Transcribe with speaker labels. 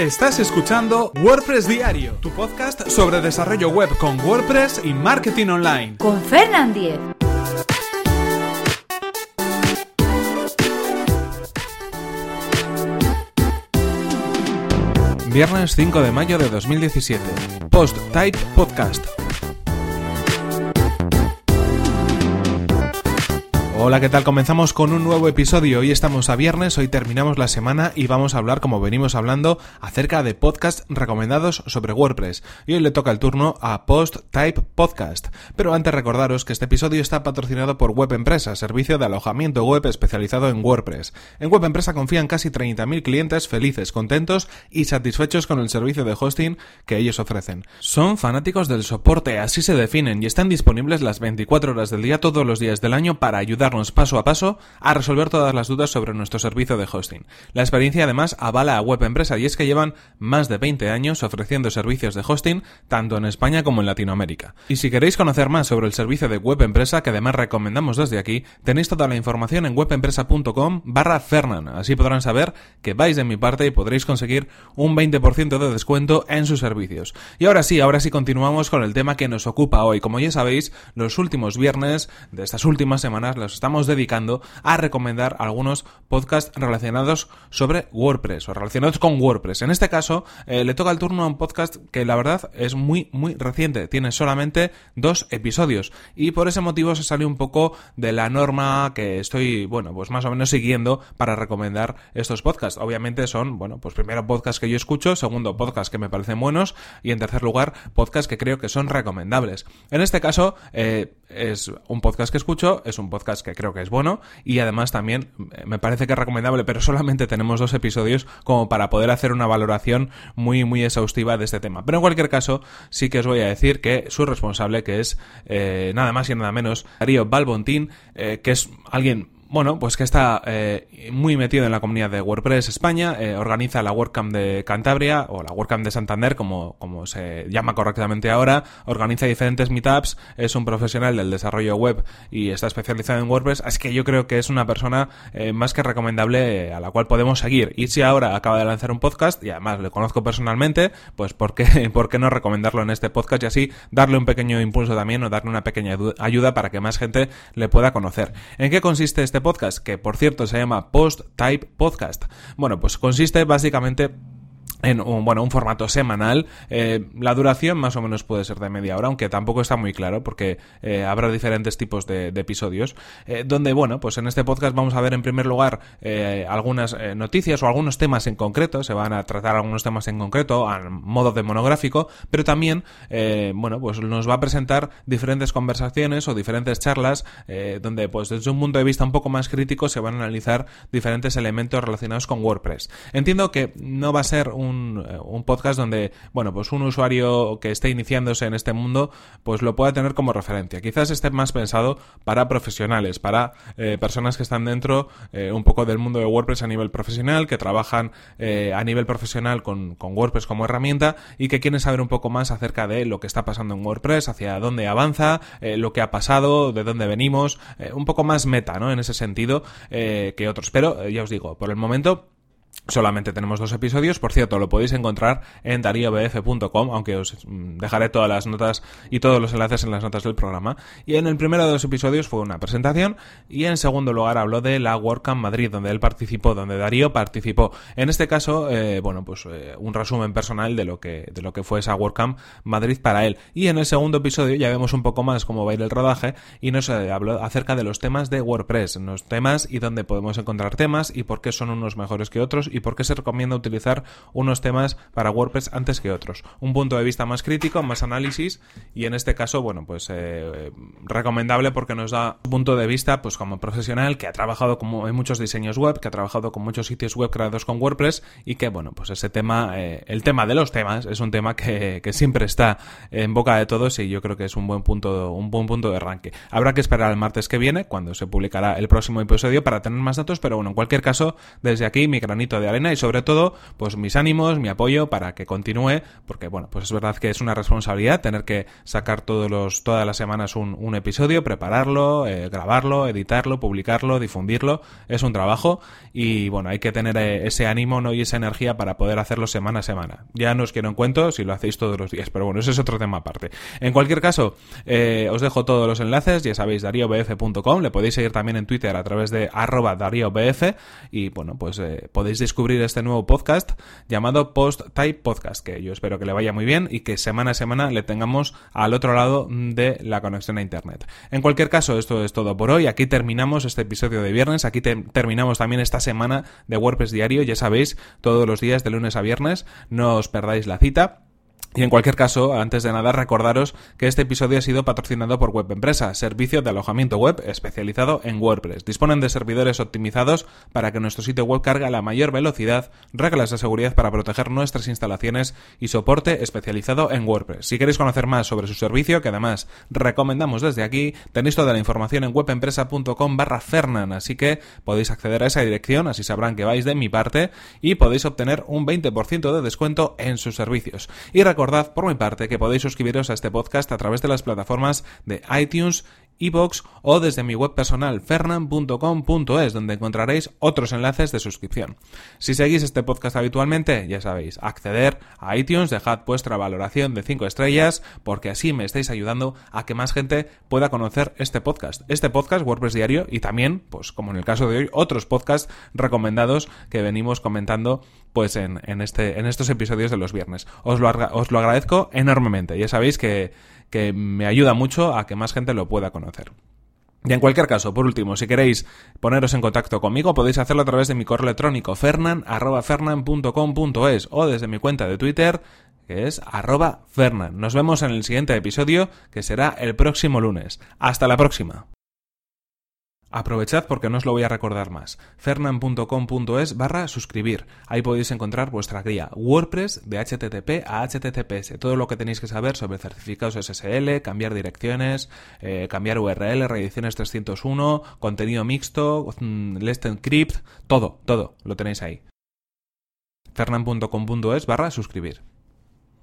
Speaker 1: Estás escuchando WordPress Diario, tu podcast sobre desarrollo web con WordPress y marketing online.
Speaker 2: Con Fernand Diez.
Speaker 1: Viernes 5 de mayo de 2017. Post Type Podcast. Hola, ¿qué tal? Comenzamos con un nuevo episodio. Hoy estamos a viernes, hoy terminamos la semana y vamos a hablar, como venimos hablando, acerca de podcasts recomendados sobre WordPress. Y hoy le toca el turno a Post Type Podcast. Pero antes recordaros que este episodio está patrocinado por Web Empresa, servicio de alojamiento web especializado en WordPress. En Web Empresa confían casi 30.000 clientes felices, contentos y satisfechos con el servicio de hosting que ellos ofrecen. Son fanáticos del soporte, así se definen, y están disponibles las 24 horas del día todos los días del año para ayudar paso a paso a resolver todas las dudas sobre nuestro servicio de hosting. La experiencia además avala a Web Empresa y es que llevan más de 20 años ofreciendo servicios de hosting tanto en España como en Latinoamérica. Y si queréis conocer más sobre el servicio de Web Empresa, que además recomendamos desde aquí, tenéis toda la información en webempresa.com barra Fernan. Así podrán saber que vais de mi parte y podréis conseguir un 20% de descuento en sus servicios. Y ahora sí, ahora sí continuamos con el tema que nos ocupa hoy. Como ya sabéis, los últimos viernes de estas últimas semanas los estamos dedicando a recomendar algunos podcasts relacionados sobre WordPress o relacionados con WordPress. En este caso, eh, le toca el turno a un podcast que la verdad es muy, muy reciente. Tiene solamente dos episodios y por ese motivo se sale un poco de la norma que estoy, bueno, pues más o menos siguiendo para recomendar estos podcasts. Obviamente son, bueno, pues primero podcasts que yo escucho, segundo podcasts que me parecen buenos y en tercer lugar podcasts que creo que son recomendables. En este caso, eh, es un podcast que escucho, es un podcast que creo que es bueno y además también eh, me parece que es recomendable, pero solamente tenemos dos episodios como para poder hacer una valoración muy muy exhaustiva de este tema. Pero en cualquier caso, sí que os voy a decir que su responsable, que es eh, nada más y nada menos Darío Balbontín, eh, que es alguien bueno, pues que está eh, muy metido en la comunidad de WordPress España, eh, organiza la WordCamp de Cantabria o la WordCamp de Santander, como, como se llama correctamente ahora, organiza diferentes meetups, es un profesional del desarrollo web y está especializado en WordPress, así que yo creo que es una persona eh, más que recomendable a la cual podemos seguir. Y si ahora acaba de lanzar un podcast y además le conozco personalmente, pues ¿por qué, ¿por qué no recomendarlo en este podcast y así darle un pequeño impulso también o darle una pequeña ayuda para que más gente le pueda conocer? ¿En qué consiste este podcast, que por cierto se llama Post Type Podcast. Bueno, pues consiste básicamente en un, bueno, un formato semanal. Eh, la duración más o menos puede ser de media hora, aunque tampoco está muy claro porque eh, habrá diferentes tipos de, episodios. Eh, donde, bueno, pues en este podcast vamos a ver en primer lugar algunas noticias o algunos temas en concreto. Se van a tratar algunos temas en concreto a modo de monográfico, pero también, bueno, pues nos va a presentar diferentes conversaciones o diferentes charlas donde, pues desde un punto de vista un poco más crítico, se van a analizar diferentes elementos relacionados con WordPress. Entiendo que no va a ser un eh, un, podcast donde, bueno, pues un usuario que esté iniciándose en este mundo, pues lo pueda tener como referencia. Quizás esté más pensado para profesionales, para eh, personas que están dentro eh, un poco del mundo de WordPress a nivel profesional, que trabajan a nivel profesional con, con WordPress como herramienta y que quieren saber un poco más acerca de lo que está pasando en WordPress, hacia dónde avanza, lo que ha pasado, de dónde venimos, un poco más meta, ¿no? En ese sentido que otros. Pero ya os digo, por el momento Solamente tenemos dos episodios, por cierto, lo podéis encontrar en dariobf.com, aunque os dejaré todas las notas y todos los enlaces en las notas del programa. Y en el primero de los episodios fue una presentación y en segundo lugar habló de la WordCamp Madrid, donde él participó, donde Darío participó. En este caso, eh, bueno, pues eh, un resumen personal de lo que de lo que fue esa WordCamp Madrid para él. Y en el segundo episodio ya vemos un poco más cómo va a ir el rodaje y nos eh, habló acerca de los temas de WordPress, los temas y dónde podemos encontrar temas y por qué son unos mejores que otros y por qué se recomienda utilizar unos temas para WordPress antes que otros. Un punto de vista más crítico, más análisis y en este caso, bueno, pues eh, recomendable porque nos da un punto de vista pues como profesional que ha trabajado como en muchos diseños web, que ha trabajado con muchos sitios web creados con WordPress y que, bueno, pues ese tema, eh, el tema de los temas es un tema que, que siempre está en boca de todos y yo creo que es un buen punto, un buen punto de arranque. Habrá que esperar el martes que viene, cuando se publicará el próximo episodio para tener más datos, pero bueno, en cualquier caso, desde aquí mi granito de y sobre todo, pues mis ánimos, mi apoyo para que continúe, porque bueno, pues es verdad que es una responsabilidad tener que sacar todos los, todas las semanas un, un episodio, prepararlo, eh, grabarlo, editarlo, publicarlo, difundirlo, es un trabajo y bueno, hay que tener eh, ese ánimo ¿no? y esa energía para poder hacerlo semana a semana. Ya no os quiero en cuento si lo hacéis todos los días, pero bueno, ese es otro tema aparte. En cualquier caso, eh, os dejo todos los enlaces, ya sabéis, dariobf.com, le podéis seguir también en Twitter a través de arroba dariobf y bueno, pues eh, podéis descubrir este nuevo podcast llamado Post Type Podcast, que yo espero que le vaya muy bien y que semana a semana le tengamos al otro lado de la conexión a Internet. En cualquier caso, esto es todo por hoy. Aquí terminamos este episodio de viernes, aquí terminamos también esta semana de WordPress diario, ya sabéis, todos los días de lunes a viernes, no os perdáis la cita. Y en cualquier caso, antes de nada, recordaros que este episodio ha sido patrocinado por Web Empresa, servicio de alojamiento web especializado en WordPress. Disponen de servidores optimizados para que nuestro sitio web cargue a la mayor velocidad, reglas de seguridad para proteger nuestras instalaciones y soporte especializado en WordPress. Si queréis conocer más sobre su servicio, que además recomendamos desde aquí, tenéis toda la información en webempresa.com barra Fernan, así que podéis acceder a esa dirección, así sabrán que vais de mi parte y podéis obtener un 20% de descuento en sus servicios. Y recordad por mi parte que podéis suscribiros a este podcast a través de las plataformas de iTunes iBox o desde mi web personal fernan.com.es donde encontraréis otros enlaces de suscripción. Si seguís este podcast habitualmente, ya sabéis, acceder a iTunes, dejad vuestra valoración de 5 estrellas porque así me estáis ayudando a que más gente pueda conocer este podcast. Este podcast WordPress Diario y también, pues como en el caso de hoy, otros podcasts recomendados que venimos comentando pues en, en, este, en estos episodios de los viernes. Os lo, os lo agradezco enormemente. Ya sabéis que que me ayuda mucho a que más gente lo pueda conocer. Y en cualquier caso, por último, si queréis poneros en contacto conmigo, podéis hacerlo a través de mi correo electrónico fernan.fernan.com.es o desde mi cuenta de Twitter, que es arroba fernan. Nos vemos en el siguiente episodio, que será el próximo lunes. Hasta la próxima. Aprovechad porque no os lo voy a recordar más. fernan.com.es barra suscribir. Ahí podéis encontrar vuestra guía WordPress de HTTP a HTTPS. Todo lo que tenéis que saber sobre certificados SSL, cambiar direcciones, eh, cambiar URL, reediciones 301, contenido mixto, mm, Let's Encrypt, todo, todo lo tenéis ahí. fernan.com.es barra suscribir.